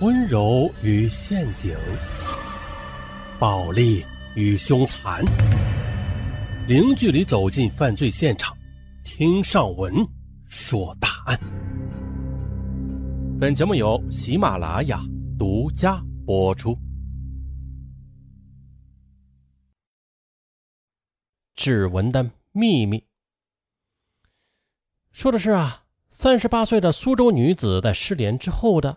温柔与陷阱，暴力与凶残，零距离走进犯罪现场，听上文说大案。本节目由喜马拉雅独家播出。指纹的秘密，说的是啊，三十八岁的苏州女子在失联之后的。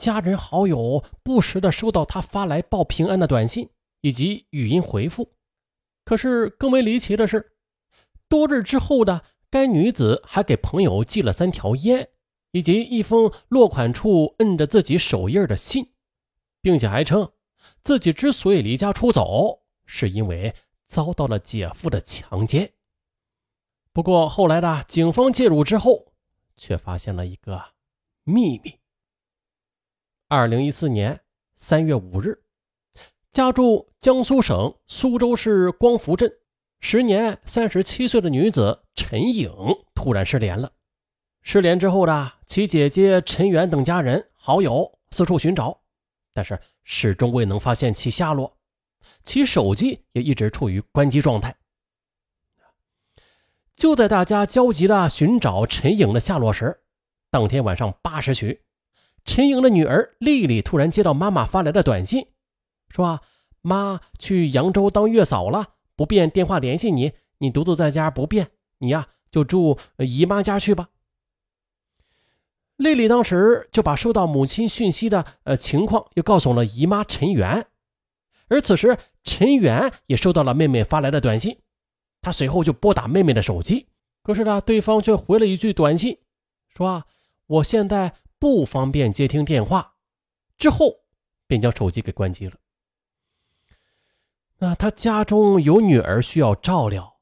家人好友不时的收到他发来报平安的短信以及语音回复，可是更为离奇的是，多日之后的该女子还给朋友寄了三条烟以及一封落款处摁着自己手印的信，并且还称自己之所以离家出走，是因为遭到了姐夫的强奸。不过后来的警方介入之后，却发现了一个秘密。二零一四年三月五日，家住江苏省苏州市光福镇，时年三十七岁的女子陈颖突然失联了。失联之后的其姐姐陈媛等家人好友四处寻找，但是始终未能发现其下落，其手机也一直处于关机状态。就在大家焦急的寻找陈颖的下落时，当天晚上八时许。陈莹的女儿丽丽突然接到妈妈发来的短信，说：“啊，妈去扬州当月嫂了，不便电话联系你，你独自在家不便，你呀就住姨妈家去吧。”丽丽当时就把收到母亲讯息的呃情况又告诉了姨妈陈媛，而此时陈媛也收到了妹妹发来的短信，她随后就拨打妹妹的手机，可是呢，对方却回了一句短信，说：“啊，我现在。”不方便接听电话，之后便将手机给关机了。那他家中有女儿需要照料，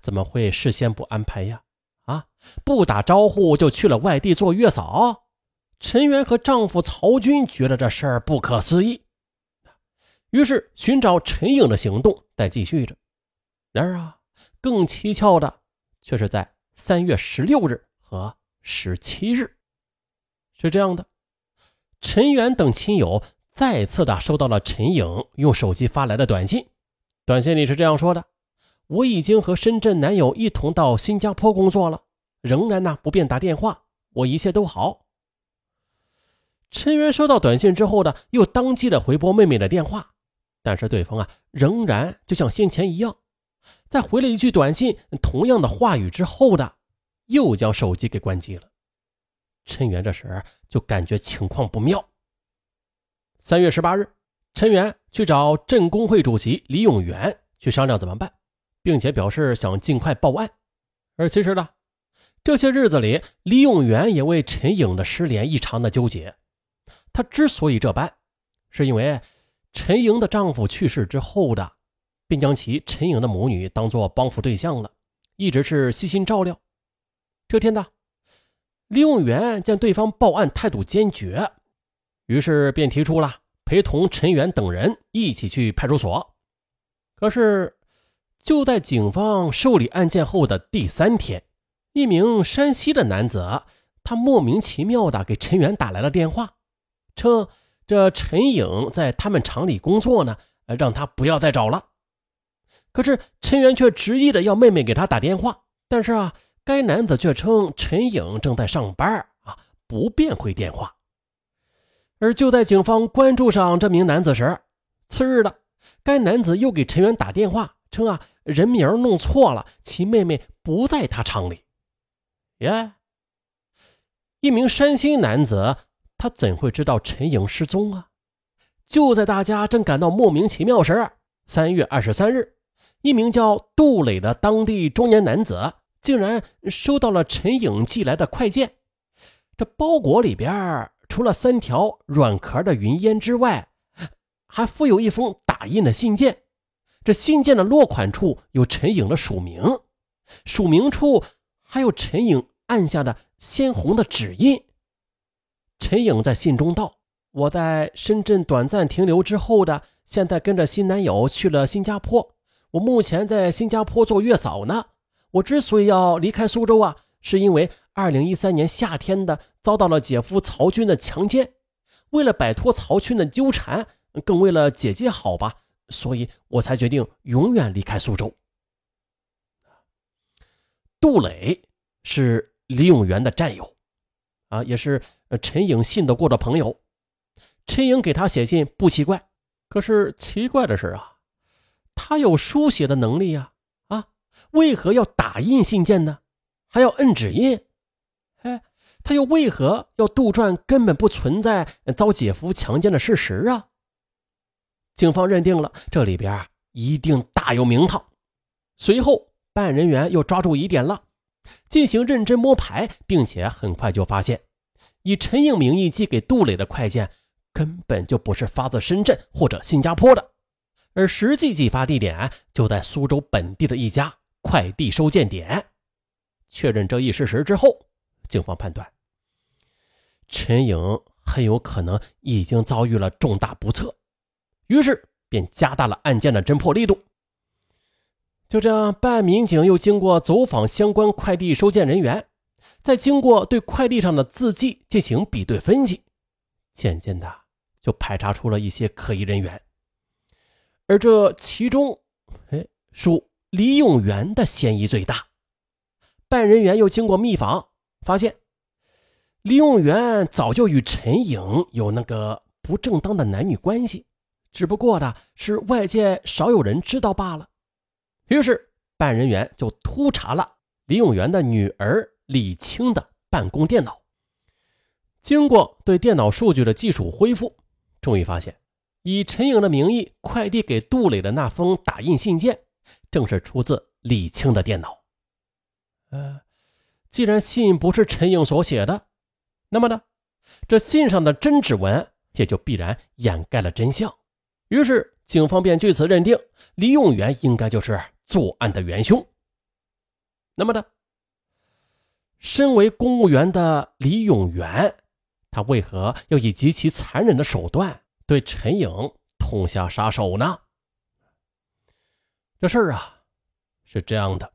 怎么会事先不安排呀？啊，不打招呼就去了外地做月嫂？陈媛和丈夫曹军觉得这事儿不可思议，于是寻找陈颖的行动在继续着。然而啊，更蹊跷的却是在三月十六日和十七日。是这样的，陈元等亲友再次的收到了陈颖用手机发来的短信，短信里是这样说的：“我已经和深圳男友一同到新加坡工作了，仍然呢不便打电话，我一切都好。”陈元收到短信之后呢，又当即的回拨妹妹的电话，但是对方啊仍然就像先前一样，在回了一句短信同样的话语之后的，又将手机给关机了。陈元这时就感觉情况不妙。三月十八日，陈元去找镇工会主席李永元去商量怎么办，并且表示想尽快报案。而其实呢，这些日子里，李永元也为陈颖的失联异常的纠结。他之所以这般，是因为陈颖的丈夫去世之后的，便将其陈颖的母女当做帮扶对象了，一直是悉心照料。这天呢。李永元见对方报案态度坚决，于是便提出了陪同陈元等人一起去派出所。可是，就在警方受理案件后的第三天，一名山西的男子，他莫名其妙的给陈元打来了电话，称这陈颖在他们厂里工作呢，让他不要再找了。可是陈元却执意的要妹妹给他打电话，但是啊。该男子却称陈颖正在上班啊，不便回电话。而就在警方关注上这名男子时，次日的，该男子又给陈元打电话，称啊人名弄错了，其妹妹不在他厂里。耶，一名山西男子，他怎会知道陈颖失踪啊？就在大家正感到莫名其妙时，三月二十三日，一名叫杜磊的当地中年男子。竟然收到了陈颖寄来的快件，这包裹里边除了三条软壳的云烟之外，还附有一封打印的信件。这信件的落款处有陈颖的署名，署名处还有陈颖按下的鲜红的指印。陈颖在信中道：“我在深圳短暂停留之后的，现在跟着新男友去了新加坡。我目前在新加坡做月嫂呢。”我之所以要离开苏州啊，是因为二零一三年夏天的遭到了姐夫曹军的强奸。为了摆脱曹军的纠缠，更为了姐姐好吧，所以我才决定永远离开苏州。杜磊是李永元的战友，啊，也是陈颖信得过的朋友。陈颖给他写信不奇怪，可是奇怪的是啊，他有书写的能力，啊，为何要打印信件呢？还要摁指印？哎，他又为何要杜撰根本不存在遭姐夫强奸的事实啊？警方认定了这里边一定大有名堂。随后，办案人员又抓住疑点了，进行认真摸排，并且很快就发现，以陈颖名义寄给杜磊的快件。根本就不是发自深圳或者新加坡的，而实际寄发地点就在苏州本地的一家快递收件点。确认这一事实之后，警方判断陈颖很有可能已经遭遇了重大不测，于是便加大了案件的侦破力度。就这样，办案民警又经过走访相关快递收件人员，再经过对快递上的字迹进行比对分析，渐渐的。就排查出了一些可疑人员，而这其中，哎，属李永元的嫌疑最大。办案人员又经过密访，发现李永元早就与陈颖有那个不正当的男女关系，只不过的是外界少有人知道罢了。于是，办案人员就突查了李永元的女儿李青的办公电脑，经过对电脑数据的技术恢复。终于发现，以陈颖的名义快递给杜磊的那封打印信件，正是出自李青的电脑。呃，既然信不是陈颖所写的，那么呢，这信上的真指纹也就必然掩盖了真相。于是，警方便据此认定李永元应该就是作案的元凶。那么呢，身为公务员的李永元。他为何要以极其残忍的手段对陈颖痛下杀手呢？这事儿啊，是这样的：